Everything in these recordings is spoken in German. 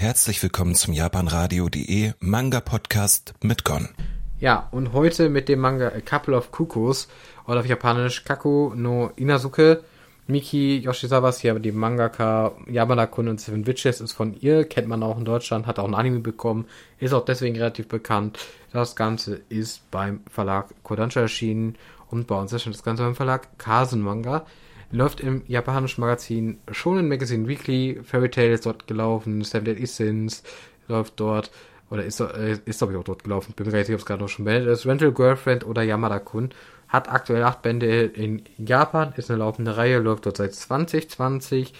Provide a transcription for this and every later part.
Herzlich willkommen zum japanradio.de Manga Podcast mit Gon. Ja, und heute mit dem Manga A Couple of Cuckoos oder auf Japanisch Kaku no Inazuke. Miki Yoshizawa ist hier die Mangaka Yamada-kun und Seven Witches ist von ihr, kennt man auch in Deutschland, hat auch ein Anime bekommen, ist auch deswegen relativ bekannt. Das Ganze ist beim Verlag Kodansha erschienen und bei uns erscheint das Ganze beim Verlag Kasen Manga. Läuft im japanischen Magazin Shonen Magazine Weekly, Fairy Tail ist dort gelaufen, Seven Deadly Sins läuft dort, oder ist, äh, ist glaube ich auch dort gelaufen, bin mir gar nicht sicher, ob es gerade noch schon beendet ist, Rental Girlfriend oder Yamada-kun. Hat aktuell acht Bände in Japan, ist eine laufende Reihe, läuft dort seit 2020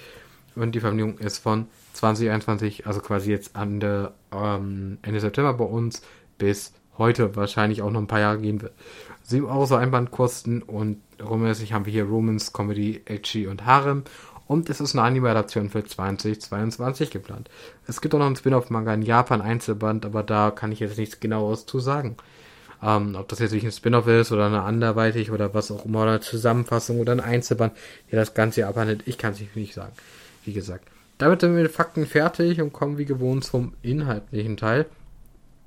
und die Veröffentlichung ist von 2021, also quasi jetzt Ende, ähm, Ende September bei uns bis heute wahrscheinlich auch noch ein paar Jahre gehen wird. 7 Euro so Einbandkosten und rummäßig haben wir hier Romans, Comedy, Edgy und Harem. Und es ist eine Anime-Adaption für 2022 geplant. Es gibt auch noch einen Spin-off-Manga in Japan, Einzelband, aber da kann ich jetzt nichts genaueres zu sagen. Ähm, ob das jetzt wirklich ein Spin-off ist oder eine anderweitig oder was auch immer, oder eine Zusammenfassung oder ein Einzelband, der das Ganze abhandelt, ich kann es nicht sagen. Wie gesagt. Damit sind wir mit Fakten fertig und kommen wie gewohnt zum inhaltlichen Teil.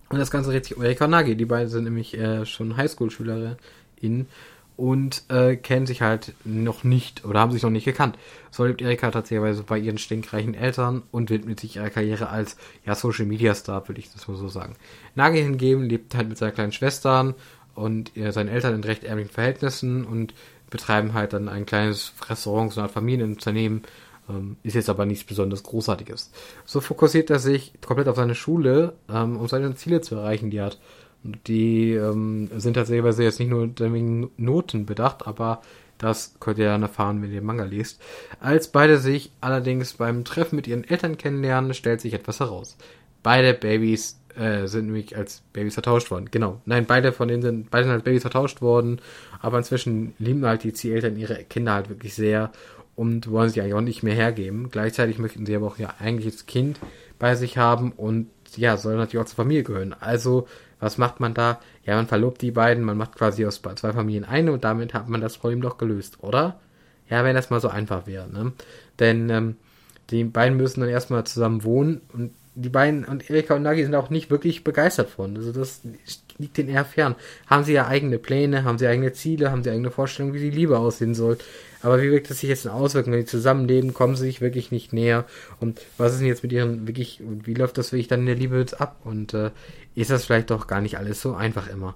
Und das Ganze dreht sich um Erika Nagi. Die beiden sind nämlich äh, schon Highschool-SchülerInnen und äh, kennen sich halt noch nicht oder haben sich noch nicht gekannt. So lebt Erika tatsächlich bei ihren stinkreichen Eltern und widmet sich ihrer Karriere als ja, Social Media Star, würde ich das mal so sagen. Nagi hingegen lebt halt mit seiner kleinen Schwestern und äh, seinen Eltern in recht ärmlichen Verhältnissen und betreiben halt dann ein kleines Restaurant, so eine Art Familienunternehmen, ähm, ist jetzt aber nichts besonders Großartiges. So fokussiert er sich komplett auf seine Schule, ähm, um seine Ziele zu erreichen, die er hat. Die ähm, sind tatsächlich jetzt nicht nur wegen Noten bedacht, aber das könnt ihr dann erfahren, wenn ihr den Manga liest. Als beide sich allerdings beim Treffen mit ihren Eltern kennenlernen, stellt sich etwas heraus. Beide Babys äh, sind nämlich als Babys vertauscht worden. Genau. Nein, beide von denen sind, beide sind als Babys vertauscht worden, aber inzwischen lieben halt die Zieleltern ihre Kinder halt wirklich sehr und wollen sie eigentlich auch nicht mehr hergeben. Gleichzeitig möchten sie aber auch ja eigentlich das Kind bei sich haben und ja, soll natürlich auch zur Familie gehören. Also, was macht man da? Ja, man verlobt die beiden, man macht quasi aus zwei Familien eine und damit hat man das Problem doch gelöst, oder? Ja, wenn das mal so einfach wäre, ne? Denn ähm, die beiden müssen dann erstmal zusammen wohnen und die beiden und Erika und Nagi sind auch nicht wirklich begeistert von. Also das liegt denen eher fern. Haben sie ja eigene Pläne, haben sie eigene Ziele, haben sie eigene Vorstellungen, wie die Liebe aussehen soll. Aber wie wirkt das sich jetzt auswirken, wenn die zusammenleben, kommen sie sich wirklich nicht näher. Und was ist denn jetzt mit ihren wirklich, wie läuft das wirklich dann in der Liebe jetzt ab? Und äh, ist das vielleicht doch gar nicht alles so einfach immer?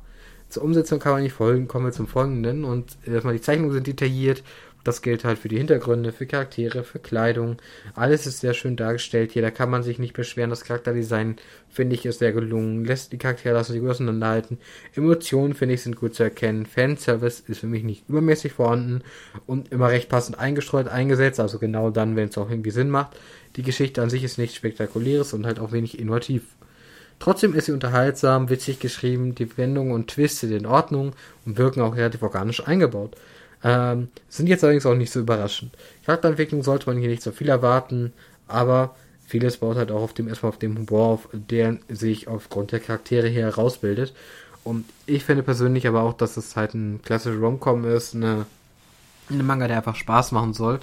Zur Umsetzung kann man nicht folgen, kommen wir zum folgenden. Und erstmal die Zeichnungen sind detailliert das gilt halt für die Hintergründe, für Charaktere, für Kleidung. Alles ist sehr schön dargestellt hier. Da kann man sich nicht beschweren. Das Charakterdesign, finde ich, ist sehr gelungen. Lässt die Charaktere lassen sich gut auseinanderhalten. Emotionen, finde ich, sind gut zu erkennen. Fanservice ist für mich nicht übermäßig vorhanden und immer recht passend eingestreut eingesetzt. Also genau dann, wenn es auch irgendwie Sinn macht. Die Geschichte an sich ist nichts Spektakuläres und halt auch wenig innovativ. Trotzdem ist sie unterhaltsam, witzig geschrieben, die Wendungen und Twists sind in Ordnung und wirken auch relativ organisch eingebaut. Ähm, sind jetzt allerdings auch nicht so überraschend. Charakterentwicklung sollte man hier nicht so viel erwarten, aber vieles baut halt auch auf dem, erstmal auf dem Humor auf, der sich aufgrund der Charaktere hier herausbildet. Und ich finde persönlich aber auch, dass es halt ein klassischer Romcom ist, eine, eine Manga, der einfach Spaß machen soll.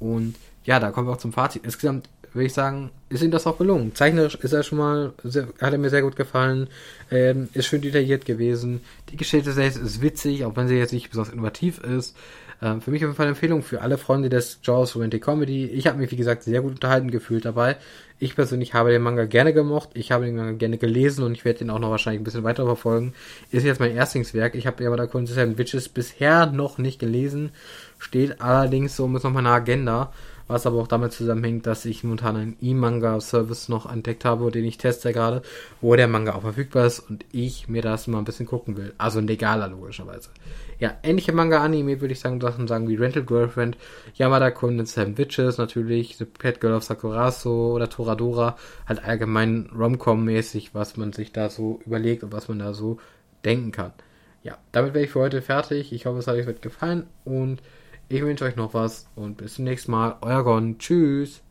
Und ja, da kommen wir auch zum Fazit. Insgesamt würde ich sagen, ist ihm das auch gelungen. Zeichnerisch ist er schon mal, sehr, hat er mir sehr gut gefallen, ähm, ist schön detailliert gewesen. Die Geschichte selbst ist witzig, auch wenn sie jetzt nicht besonders innovativ ist. Ähm, für mich auf jeden Fall eine Empfehlung für alle Freunde des Jaws Romantic Comedy. Ich habe mich, wie gesagt, sehr gut unterhalten gefühlt dabei. Ich persönlich habe den Manga gerne gemocht. Ich habe den Manga gerne gelesen und ich werde den auch noch wahrscheinlich ein bisschen weiter verfolgen. Ist jetzt mein Erstlingswerk. Ich habe aber da Seven Witches bisher noch nicht gelesen. Steht allerdings so es noch meiner Agenda was aber auch damit zusammenhängt, dass ich momentan einen E-Manga-Service noch entdeckt habe, den ich teste gerade, wo der Manga auch verfügbar ist und ich mir das mal ein bisschen gucken will. Also ein legaler, logischerweise. Ja, ähnliche Manga-Anime würde ich sagen, Sachen sagen wie Rental Girlfriend, Yamada-kun und Seven Witches natürlich, The Pet Girl of Sakurazo oder Toradora, halt allgemein Rom-Com-mäßig, was man sich da so überlegt und was man da so denken kann. Ja, damit wäre ich für heute fertig. Ich hoffe, es hat euch gefallen und ich wünsche euch noch was und bis zum nächsten Mal. Euer Gon. Tschüss.